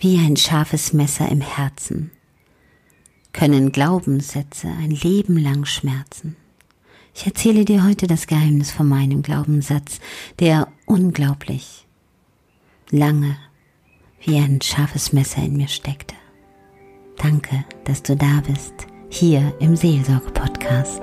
Wie ein scharfes Messer im Herzen können Glaubenssätze ein Leben lang schmerzen. Ich erzähle dir heute das Geheimnis von meinem Glaubenssatz, der unglaublich lange wie ein scharfes Messer in mir steckte. Danke, dass du da bist, hier im Seelsorge-Podcast.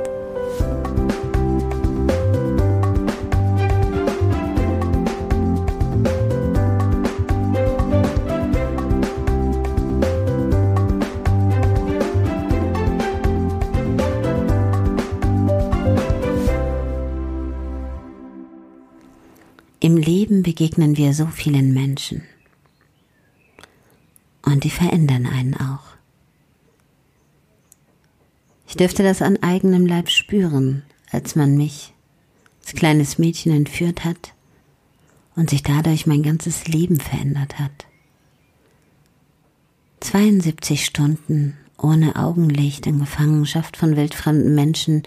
Im Leben begegnen wir so vielen Menschen. Und die verändern einen auch. Ich dürfte das an eigenem Leib spüren, als man mich als kleines Mädchen entführt hat und sich dadurch mein ganzes Leben verändert hat. 72 Stunden ohne Augenlicht in Gefangenschaft von wildfremden Menschen,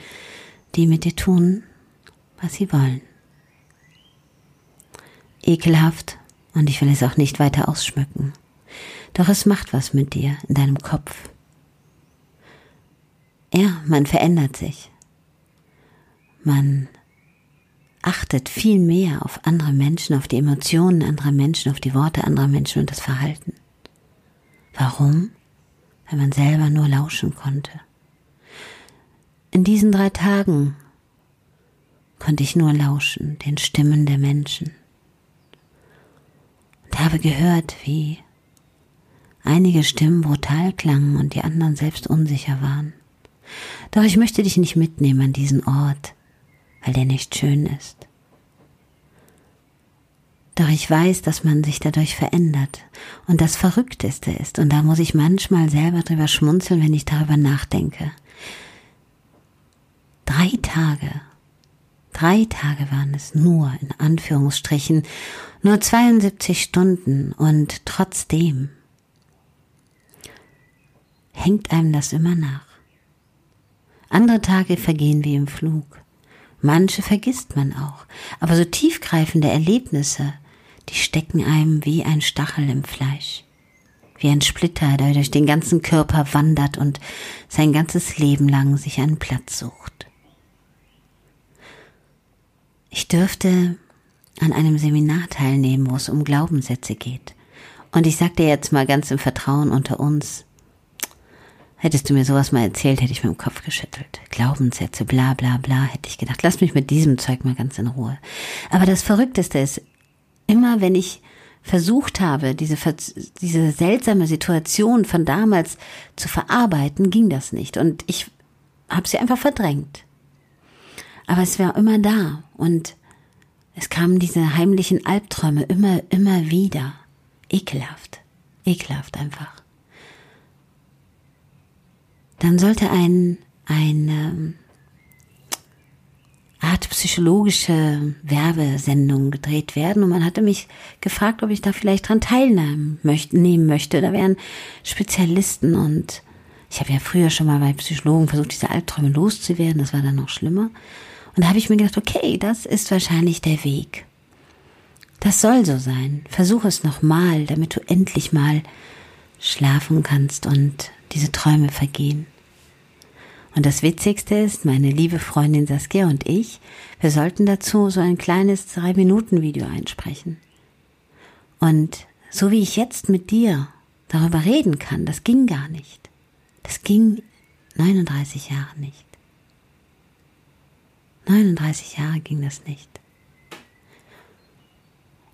die mit dir tun, was sie wollen ekelhaft und ich will es auch nicht weiter ausschmücken. Doch es macht was mit dir in deinem Kopf. Ja, man verändert sich. Man achtet viel mehr auf andere Menschen, auf die Emotionen anderer Menschen, auf die Worte anderer Menschen und das Verhalten. Warum? Weil man selber nur lauschen konnte. In diesen drei Tagen konnte ich nur lauschen den Stimmen der Menschen und habe gehört, wie einige Stimmen brutal klangen und die anderen selbst unsicher waren. Doch ich möchte dich nicht mitnehmen an diesen Ort, weil der nicht schön ist. Doch ich weiß, dass man sich dadurch verändert und das Verrückteste ist, und da muss ich manchmal selber drüber schmunzeln, wenn ich darüber nachdenke. Drei Tage Drei Tage waren es nur, in Anführungsstrichen, nur 72 Stunden und trotzdem hängt einem das immer nach. Andere Tage vergehen wie im Flug. Manche vergisst man auch, aber so tiefgreifende Erlebnisse, die stecken einem wie ein Stachel im Fleisch. Wie ein Splitter, der durch den ganzen Körper wandert und sein ganzes Leben lang sich einen Platz sucht. Ich dürfte an einem Seminar teilnehmen, wo es um Glaubenssätze geht. Und ich sag dir jetzt mal ganz im Vertrauen unter uns, hättest du mir sowas mal erzählt, hätte ich mit dem Kopf geschüttelt. Glaubenssätze, bla bla bla, hätte ich gedacht. Lass mich mit diesem Zeug mal ganz in Ruhe. Aber das Verrückteste ist, immer wenn ich versucht habe, diese, diese seltsame Situation von damals zu verarbeiten, ging das nicht. Und ich habe sie einfach verdrängt. Aber es war immer da und es kamen diese heimlichen Albträume immer, immer wieder. Ekelhaft. Ekelhaft einfach. Dann sollte ein, eine Art psychologische Werbesendung gedreht werden und man hatte mich gefragt, ob ich da vielleicht dran teilnehmen möchte, nehmen möchte. Da wären Spezialisten und ich habe ja früher schon mal bei Psychologen versucht, diese Albträume loszuwerden. Das war dann noch schlimmer. Und da habe ich mir gedacht, okay, das ist wahrscheinlich der Weg. Das soll so sein. Versuch es nochmal, damit du endlich mal schlafen kannst und diese Träume vergehen. Und das Witzigste ist, meine liebe Freundin Saskia und ich, wir sollten dazu so ein kleines Drei-Minuten-Video einsprechen. Und so wie ich jetzt mit dir darüber reden kann, das ging gar nicht. Das ging 39 Jahre nicht. 39 Jahre ging das nicht.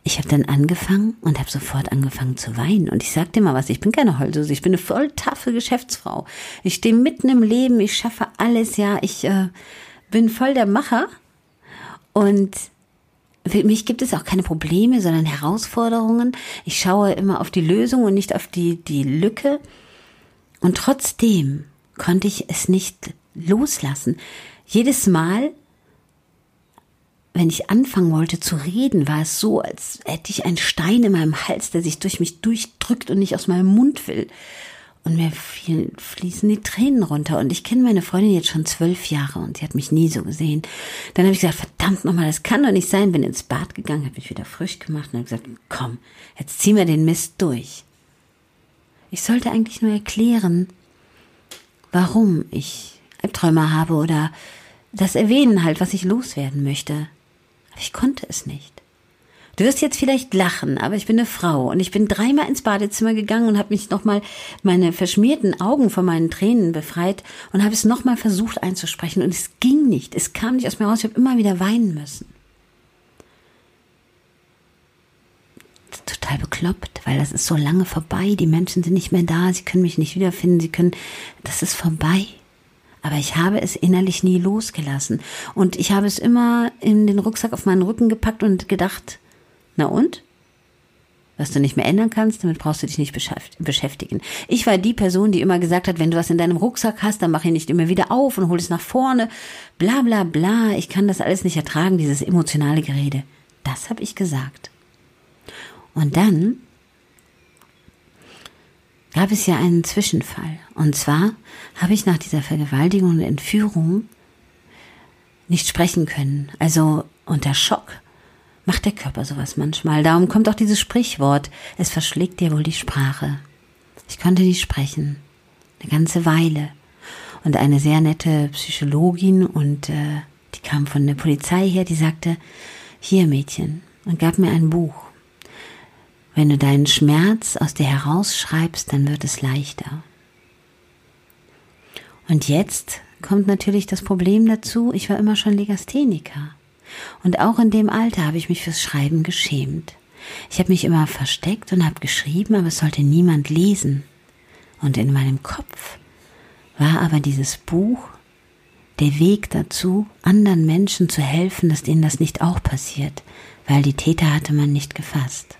Ich habe dann angefangen und habe sofort angefangen zu weinen. Und ich sag dir mal was, ich bin keine Heulsuse, ich bin eine voll taffe Geschäftsfrau. Ich stehe mitten im Leben, ich schaffe alles, ja, ich äh, bin voll der Macher. Und für mich gibt es auch keine Probleme, sondern Herausforderungen. Ich schaue immer auf die Lösung und nicht auf die, die Lücke. Und trotzdem konnte ich es nicht loslassen. Jedes Mal, wenn ich anfangen wollte zu reden, war es so, als hätte ich einen Stein in meinem Hals, der sich durch mich durchdrückt und nicht aus meinem Mund will. Und mir fiel, fließen die Tränen runter. Und ich kenne meine Freundin jetzt schon zwölf Jahre und sie hat mich nie so gesehen. Dann habe ich gesagt, verdammt nochmal, das kann doch nicht sein. Bin ins Bad gegangen, habe mich wieder frisch gemacht und habe gesagt, komm, jetzt ziehen wir den Mist durch. Ich sollte eigentlich nur erklären, warum ich Albträume habe oder das erwähnen halt, was ich loswerden möchte. Aber ich konnte es nicht. Du wirst jetzt vielleicht lachen, aber ich bin eine Frau und ich bin dreimal ins Badezimmer gegangen und habe mich nochmal meine verschmierten Augen von meinen Tränen befreit und habe es nochmal versucht einzusprechen und es ging nicht. Es kam nicht aus mir raus. Ich habe immer wieder weinen müssen. Total bekloppt, weil das ist so lange vorbei. Die Menschen sind nicht mehr da. Sie können mich nicht wiederfinden. Sie können, das ist vorbei. Aber ich habe es innerlich nie losgelassen. Und ich habe es immer in den Rucksack auf meinen Rücken gepackt und gedacht, na und? Was du nicht mehr ändern kannst, damit brauchst du dich nicht beschäftigen. Ich war die Person, die immer gesagt hat, wenn du was in deinem Rucksack hast, dann mach ihn nicht immer wieder auf und hol es nach vorne. Bla bla bla. Ich kann das alles nicht ertragen, dieses emotionale Gerede. Das habe ich gesagt. Und dann gab es ja einen Zwischenfall. Und zwar habe ich nach dieser Vergewaltigung und Entführung nicht sprechen können. Also unter Schock macht der Körper sowas manchmal. Darum kommt auch dieses Sprichwort, es verschlägt dir wohl die Sprache. Ich konnte nicht sprechen, eine ganze Weile. Und eine sehr nette Psychologin und äh, die kam von der Polizei her, die sagte, hier Mädchen, und gab mir ein Buch. Wenn du deinen Schmerz aus dir herausschreibst, dann wird es leichter. Und jetzt kommt natürlich das Problem dazu, ich war immer schon Legastheniker. Und auch in dem Alter habe ich mich fürs Schreiben geschämt. Ich habe mich immer versteckt und habe geschrieben, aber es sollte niemand lesen. Und in meinem Kopf war aber dieses Buch der Weg dazu, anderen Menschen zu helfen, dass denen das nicht auch passiert, weil die Täter hatte man nicht gefasst.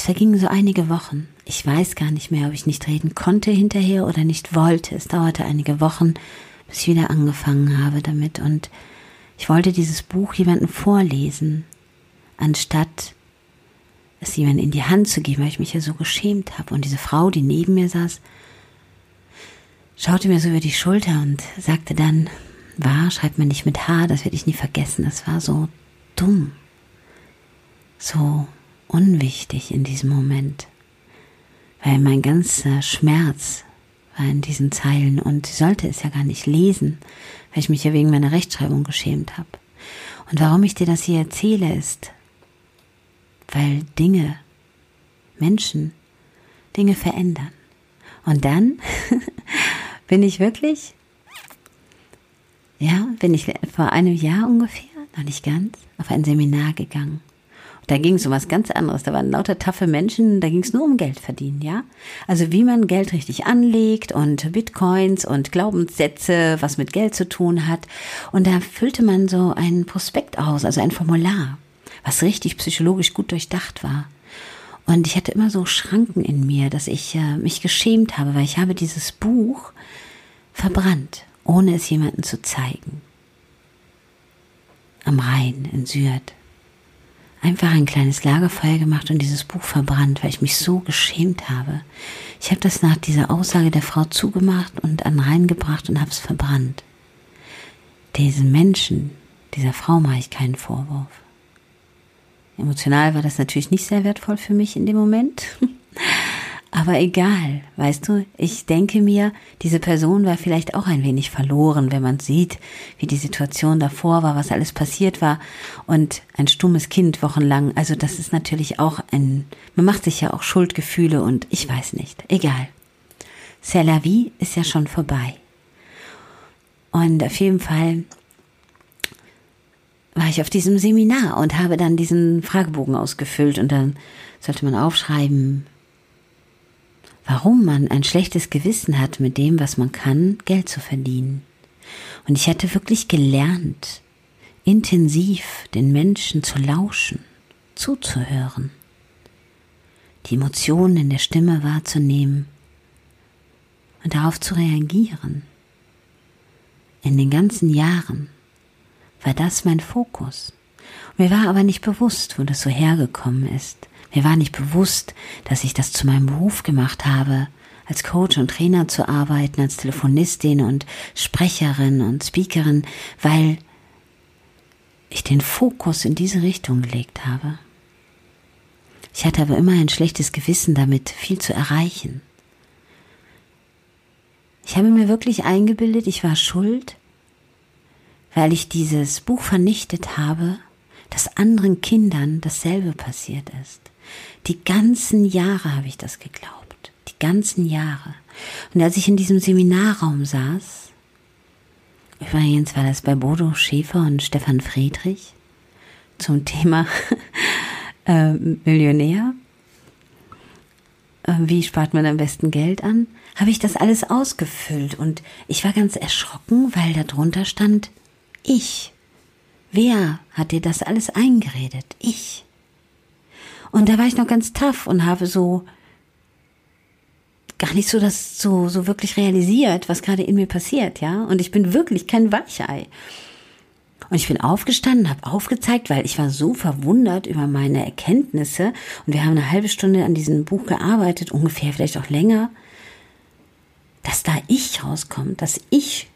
Es vergingen so einige Wochen. Ich weiß gar nicht mehr, ob ich nicht reden konnte hinterher oder nicht wollte. Es dauerte einige Wochen, bis ich wieder angefangen habe damit. Und ich wollte dieses Buch jemandem vorlesen, anstatt es jemandem in die Hand zu geben, weil ich mich ja so geschämt habe. Und diese Frau, die neben mir saß, schaute mir so über die Schulter und sagte dann, war, schreibt man nicht mit H, das werde ich nie vergessen. Das war so dumm. So unwichtig in diesem Moment, weil mein ganzer Schmerz war in diesen Zeilen und sie sollte es ja gar nicht lesen, weil ich mich ja wegen meiner Rechtschreibung geschämt habe. Und warum ich dir das hier erzähle, ist, weil Dinge, Menschen, Dinge verändern. Und dann bin ich wirklich, ja, bin ich vor einem Jahr ungefähr, noch nicht ganz, auf ein Seminar gegangen. Da ging es um was ganz anderes. Da waren lauter taffe Menschen, da ging es nur um Geld verdienen, ja? Also wie man Geld richtig anlegt und Bitcoins und Glaubenssätze, was mit Geld zu tun hat. Und da füllte man so ein Prospekt aus, also ein Formular, was richtig psychologisch gut durchdacht war. Und ich hatte immer so Schranken in mir, dass ich äh, mich geschämt habe, weil ich habe dieses Buch verbrannt, ohne es jemandem zu zeigen. Am Rhein in Syrte einfach ein kleines Lagerfeuer gemacht und dieses Buch verbrannt, weil ich mich so geschämt habe. Ich habe das nach dieser Aussage der Frau zugemacht und an reingebracht und habe es verbrannt. Diesen Menschen, dieser Frau mache ich keinen Vorwurf. Emotional war das natürlich nicht sehr wertvoll für mich in dem Moment. Aber egal, weißt du, ich denke mir, diese Person war vielleicht auch ein wenig verloren, wenn man sieht, wie die Situation davor war, was alles passiert war und ein stummes Kind wochenlang. Also das ist natürlich auch ein, man macht sich ja auch Schuldgefühle und ich weiß nicht, egal. C'est la vie ist ja schon vorbei. Und auf jeden Fall war ich auf diesem Seminar und habe dann diesen Fragebogen ausgefüllt und dann sollte man aufschreiben, warum man ein schlechtes Gewissen hat, mit dem, was man kann, Geld zu verdienen. Und ich hatte wirklich gelernt, intensiv den Menschen zu lauschen, zuzuhören, die Emotionen in der Stimme wahrzunehmen und darauf zu reagieren. In den ganzen Jahren war das mein Fokus. Mir war aber nicht bewusst, wo das so hergekommen ist. Mir war nicht bewusst, dass ich das zu meinem Beruf gemacht habe, als Coach und Trainer zu arbeiten, als Telefonistin und Sprecherin und Speakerin, weil ich den Fokus in diese Richtung gelegt habe. Ich hatte aber immer ein schlechtes Gewissen damit, viel zu erreichen. Ich habe mir wirklich eingebildet, ich war schuld, weil ich dieses Buch vernichtet habe, dass anderen Kindern dasselbe passiert ist. Die ganzen Jahre habe ich das geglaubt. Die ganzen Jahre. Und als ich in diesem Seminarraum saß, übrigens war das bei Bodo Schäfer und Stefan Friedrich zum Thema äh, Millionär, äh, wie spart man am besten Geld an, habe ich das alles ausgefüllt und ich war ganz erschrocken, weil da drunter stand, ich. Wer hat dir das alles eingeredet? Ich. Und da war ich noch ganz tough und habe so gar nicht so das so, so wirklich realisiert, was gerade in mir passiert, ja. Und ich bin wirklich kein Weichei. Und ich bin aufgestanden, habe aufgezeigt, weil ich war so verwundert über meine Erkenntnisse. Und wir haben eine halbe Stunde an diesem Buch gearbeitet, ungefähr vielleicht auch länger, dass da ich rauskommt, dass ich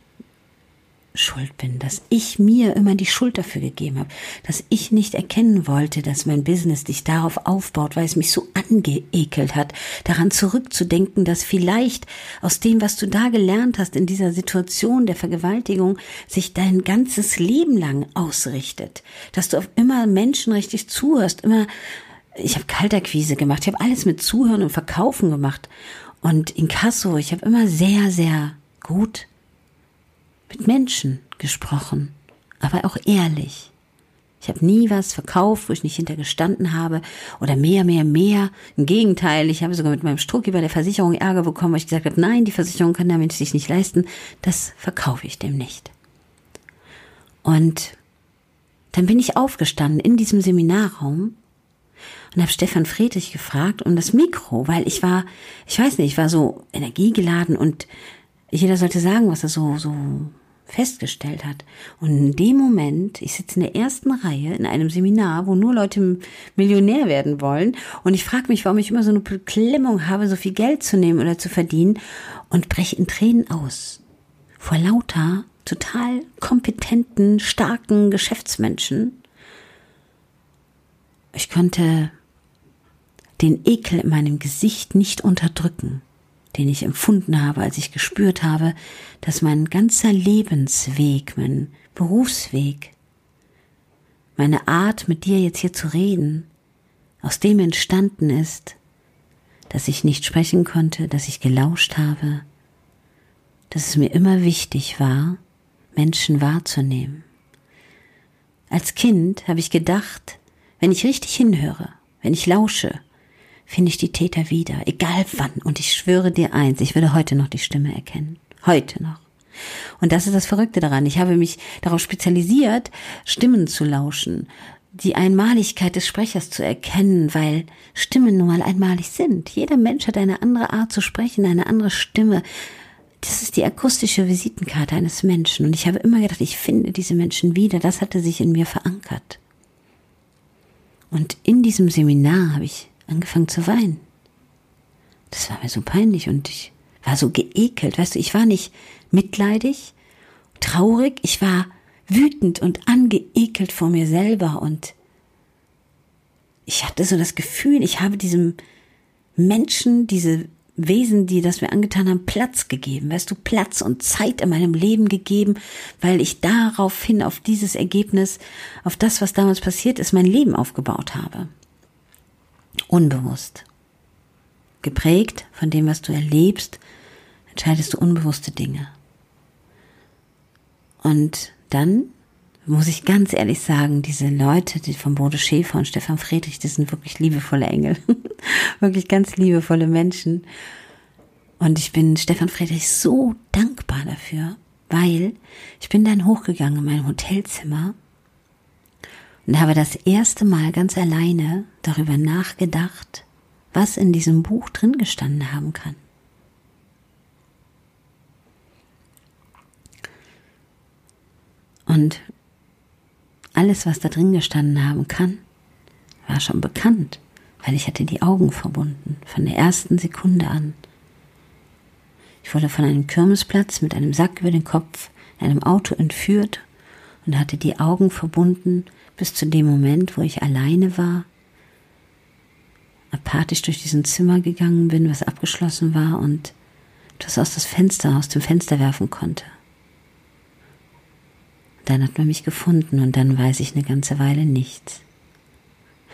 schuld bin, dass ich mir immer die Schuld dafür gegeben habe, dass ich nicht erkennen wollte, dass mein Business dich darauf aufbaut, weil es mich so angeekelt hat, daran zurückzudenken, dass vielleicht aus dem, was du da gelernt hast in dieser Situation der Vergewaltigung, sich dein ganzes Leben lang ausrichtet, dass du auf immer Menschen richtig zuhörst, immer ich habe Kalterquise gemacht, ich habe alles mit Zuhören und Verkaufen gemacht. Und in Kasso, ich habe immer sehr, sehr gut mit Menschen gesprochen, aber auch ehrlich. Ich habe nie was verkauft, wo ich nicht hintergestanden habe oder mehr, mehr, mehr. Im Gegenteil, ich habe sogar mit meinem Strucki bei der Versicherung Ärger bekommen, weil ich gesagt habe, nein, die Versicherung kann der Mensch sich nicht leisten, das verkaufe ich dem nicht. Und dann bin ich aufgestanden in diesem Seminarraum und habe Stefan Friedrich gefragt um das Mikro, weil ich war, ich weiß nicht, ich war so energiegeladen und jeder sollte sagen, was er so, so festgestellt hat. Und in dem Moment, ich sitze in der ersten Reihe in einem Seminar, wo nur Leute Millionär werden wollen. Und ich frage mich, warum ich immer so eine Beklemmung habe, so viel Geld zu nehmen oder zu verdienen und breche in Tränen aus. Vor lauter total kompetenten, starken Geschäftsmenschen. Ich konnte den Ekel in meinem Gesicht nicht unterdrücken den ich empfunden habe, als ich gespürt habe, dass mein ganzer Lebensweg, mein Berufsweg, meine Art, mit dir jetzt hier zu reden, aus dem entstanden ist, dass ich nicht sprechen konnte, dass ich gelauscht habe, dass es mir immer wichtig war, Menschen wahrzunehmen. Als Kind habe ich gedacht, wenn ich richtig hinhöre, wenn ich lausche, finde ich die Täter wieder, egal wann. Und ich schwöre dir eins, ich würde heute noch die Stimme erkennen. Heute noch. Und das ist das Verrückte daran. Ich habe mich darauf spezialisiert, Stimmen zu lauschen, die Einmaligkeit des Sprechers zu erkennen, weil Stimmen nun mal einmalig sind. Jeder Mensch hat eine andere Art zu sprechen, eine andere Stimme. Das ist die akustische Visitenkarte eines Menschen. Und ich habe immer gedacht, ich finde diese Menschen wieder. Das hatte sich in mir verankert. Und in diesem Seminar habe ich angefangen zu weinen. Das war mir so peinlich und ich war so geekelt. Weißt du, ich war nicht mitleidig, traurig, ich war wütend und angeekelt vor mir selber und ich hatte so das Gefühl, ich habe diesem Menschen, diese Wesen, die das mir angetan haben, Platz gegeben, weißt du, Platz und Zeit in meinem Leben gegeben, weil ich daraufhin auf dieses Ergebnis, auf das, was damals passiert ist, mein Leben aufgebaut habe. Unbewusst. Geprägt von dem, was du erlebst, entscheidest du unbewusste Dinge. Und dann muss ich ganz ehrlich sagen, diese Leute, die von Bodo Schäfer und Stefan Friedrich, das sind wirklich liebevolle Engel. wirklich ganz liebevolle Menschen. Und ich bin Stefan Friedrich so dankbar dafür, weil ich bin dann hochgegangen in mein Hotelzimmer und habe das erste Mal ganz alleine darüber nachgedacht, was in diesem Buch drin gestanden haben kann. Und alles, was da drin gestanden haben kann, war schon bekannt, weil ich hatte die Augen verbunden, von der ersten Sekunde an. Ich wurde von einem Kirmesplatz mit einem Sack über den Kopf in einem Auto entführt und hatte die Augen verbunden bis zu dem Moment, wo ich alleine war, apathisch durch diesen Zimmer gegangen bin, was abgeschlossen war und das aus das Fenster, aus dem Fenster werfen konnte. Dann hat man mich gefunden und dann weiß ich eine ganze Weile nichts,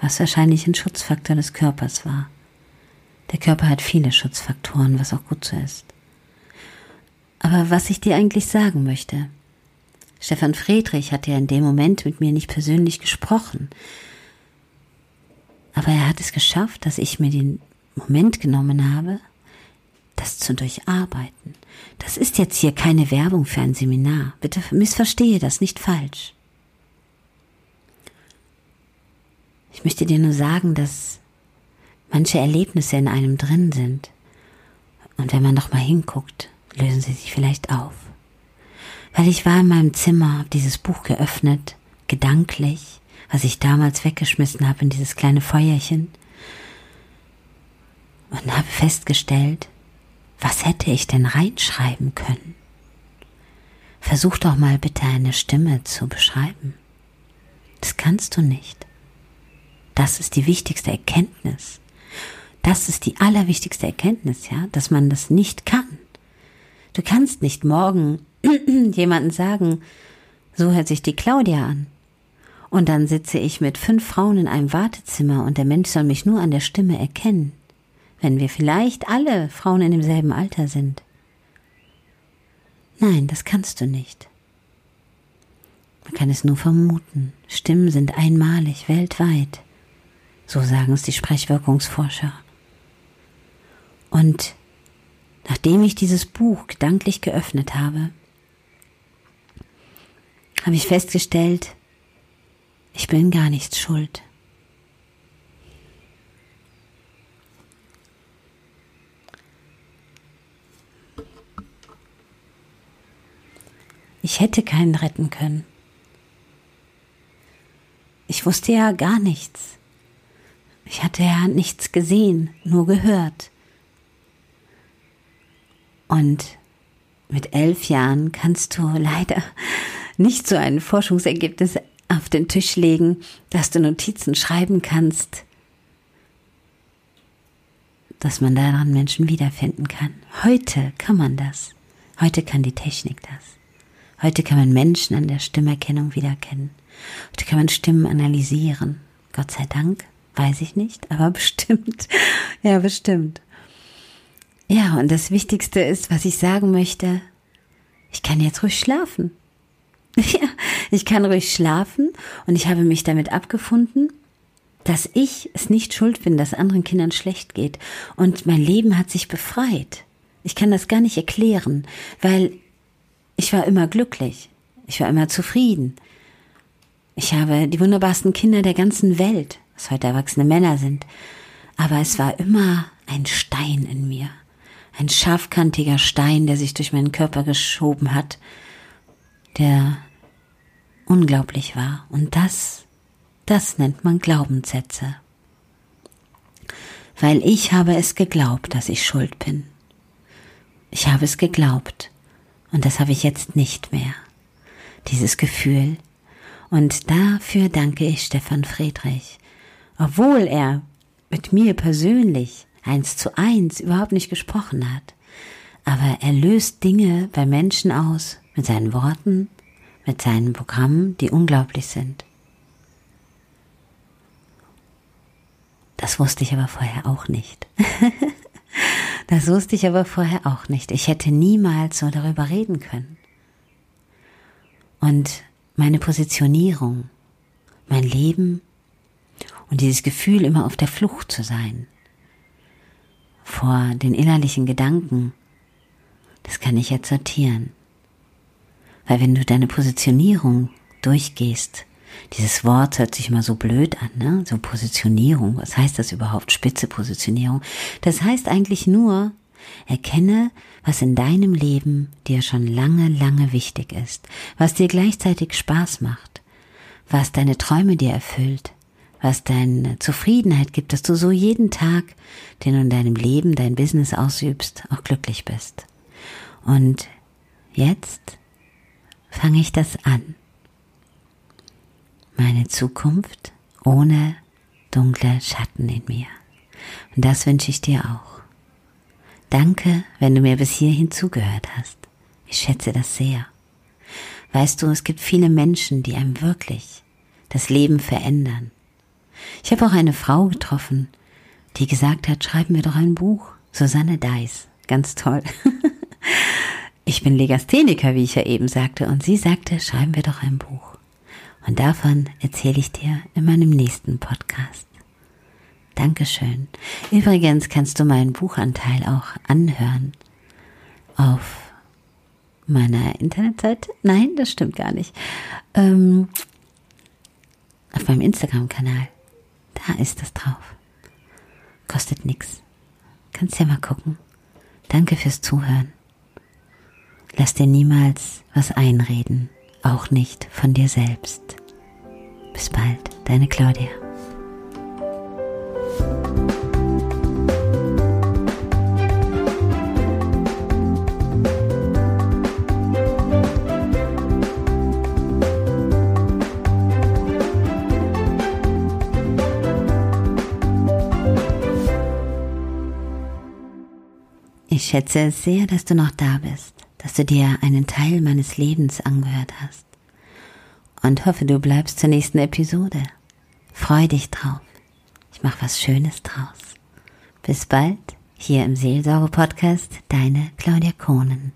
was wahrscheinlich ein Schutzfaktor des Körpers war. Der Körper hat viele Schutzfaktoren, was auch gut so ist. Aber was ich dir eigentlich sagen möchte, Stefan Friedrich hat ja in dem Moment mit mir nicht persönlich gesprochen, aber er hat es geschafft, dass ich mir den Moment genommen habe, das zu durcharbeiten. Das ist jetzt hier keine Werbung für ein Seminar. Bitte missverstehe das nicht falsch. Ich möchte dir nur sagen, dass manche Erlebnisse in einem drin sind. Und wenn man noch mal hinguckt, lösen sie sich vielleicht auf. Weil ich war in meinem Zimmer, habe dieses Buch geöffnet, gedanklich, was ich damals weggeschmissen habe in dieses kleine Feuerchen, und habe festgestellt, was hätte ich denn reinschreiben können? Versuch doch mal bitte eine Stimme zu beschreiben. Das kannst du nicht. Das ist die wichtigste Erkenntnis. Das ist die allerwichtigste Erkenntnis, ja, dass man das nicht kann. Du kannst nicht morgen jemanden sagen, so hört sich die Claudia an. Und dann sitze ich mit fünf Frauen in einem Wartezimmer und der Mensch soll mich nur an der Stimme erkennen, wenn wir vielleicht alle Frauen in demselben Alter sind. Nein, das kannst du nicht. Man kann es nur vermuten. Stimmen sind einmalig, weltweit. So sagen es die Sprechwirkungsforscher. Und nachdem ich dieses Buch gedanklich geöffnet habe, habe ich festgestellt, ich bin gar nichts schuld. Ich hätte keinen retten können. Ich wusste ja gar nichts. Ich hatte ja nichts gesehen, nur gehört. Und mit elf Jahren kannst du leider nicht so ein Forschungsergebnis auf den Tisch legen, dass du Notizen schreiben kannst, dass man daran Menschen wiederfinden kann. Heute kann man das. Heute kann die Technik das. Heute kann man Menschen an der Stimmerkennung wiedererkennen. Heute kann man Stimmen analysieren. Gott sei Dank, weiß ich nicht, aber bestimmt. Ja, bestimmt. Ja, und das Wichtigste ist, was ich sagen möchte, ich kann jetzt ruhig schlafen. Ja, ich kann ruhig schlafen und ich habe mich damit abgefunden, dass ich es nicht schuld bin, dass anderen Kindern schlecht geht. Und mein Leben hat sich befreit. Ich kann das gar nicht erklären, weil ich war immer glücklich. Ich war immer zufrieden. Ich habe die wunderbarsten Kinder der ganzen Welt, was heute erwachsene Männer sind. Aber es war immer ein Stein in mir. Ein scharfkantiger Stein, der sich durch meinen Körper geschoben hat, der unglaublich war. Und das, das nennt man Glaubenssätze. Weil ich habe es geglaubt, dass ich schuld bin. Ich habe es geglaubt. Und das habe ich jetzt nicht mehr. Dieses Gefühl. Und dafür danke ich Stefan Friedrich. Obwohl er mit mir persönlich eins zu eins überhaupt nicht gesprochen hat. Aber er löst Dinge bei Menschen aus mit seinen Worten, mit seinen Programmen, die unglaublich sind. Das wusste ich aber vorher auch nicht. das wusste ich aber vorher auch nicht. Ich hätte niemals so darüber reden können. Und meine Positionierung, mein Leben und dieses Gefühl, immer auf der Flucht zu sein vor den innerlichen Gedanken, das kann ich jetzt sortieren. Weil wenn du deine Positionierung durchgehst, dieses Wort hört sich immer so blöd an, ne? So Positionierung. Was heißt das überhaupt? Spitze Positionierung. Das heißt eigentlich nur, erkenne, was in deinem Leben dir schon lange, lange wichtig ist, was dir gleichzeitig Spaß macht, was deine Träume dir erfüllt, was deine Zufriedenheit gibt, dass du so jeden Tag, den du in deinem Leben dein Business ausübst, auch glücklich bist. Und jetzt fange ich das an. meine Zukunft ohne dunkle Schatten in mir. Und das wünsche ich dir auch. Danke, wenn du mir bis hierhin zugehört hast. Ich schätze das sehr. Weißt du, es gibt viele Menschen, die einem wirklich das Leben verändern. Ich habe auch eine Frau getroffen, die gesagt hat, schreiben wir doch ein Buch. Susanne Deiss. Ganz toll. Ich bin Legastheniker, wie ich ja eben sagte, und sie sagte, schreiben wir doch ein Buch. Und davon erzähle ich dir in meinem nächsten Podcast. Dankeschön. Übrigens kannst du meinen Buchanteil auch anhören auf meiner Internetseite. Nein, das stimmt gar nicht. Ähm, auf meinem Instagram-Kanal. Da ist das drauf. Kostet nix. Kannst ja mal gucken. Danke fürs Zuhören. Lass dir niemals was einreden, auch nicht von dir selbst. Bis bald, deine Claudia. Ich schätze es sehr, dass du noch da bist dass du dir einen Teil meines Lebens angehört hast. Und hoffe, du bleibst zur nächsten Episode. Freu dich drauf. Ich mach was Schönes draus. Bis bald, hier im Seelsorge-Podcast, deine Claudia Kohnen.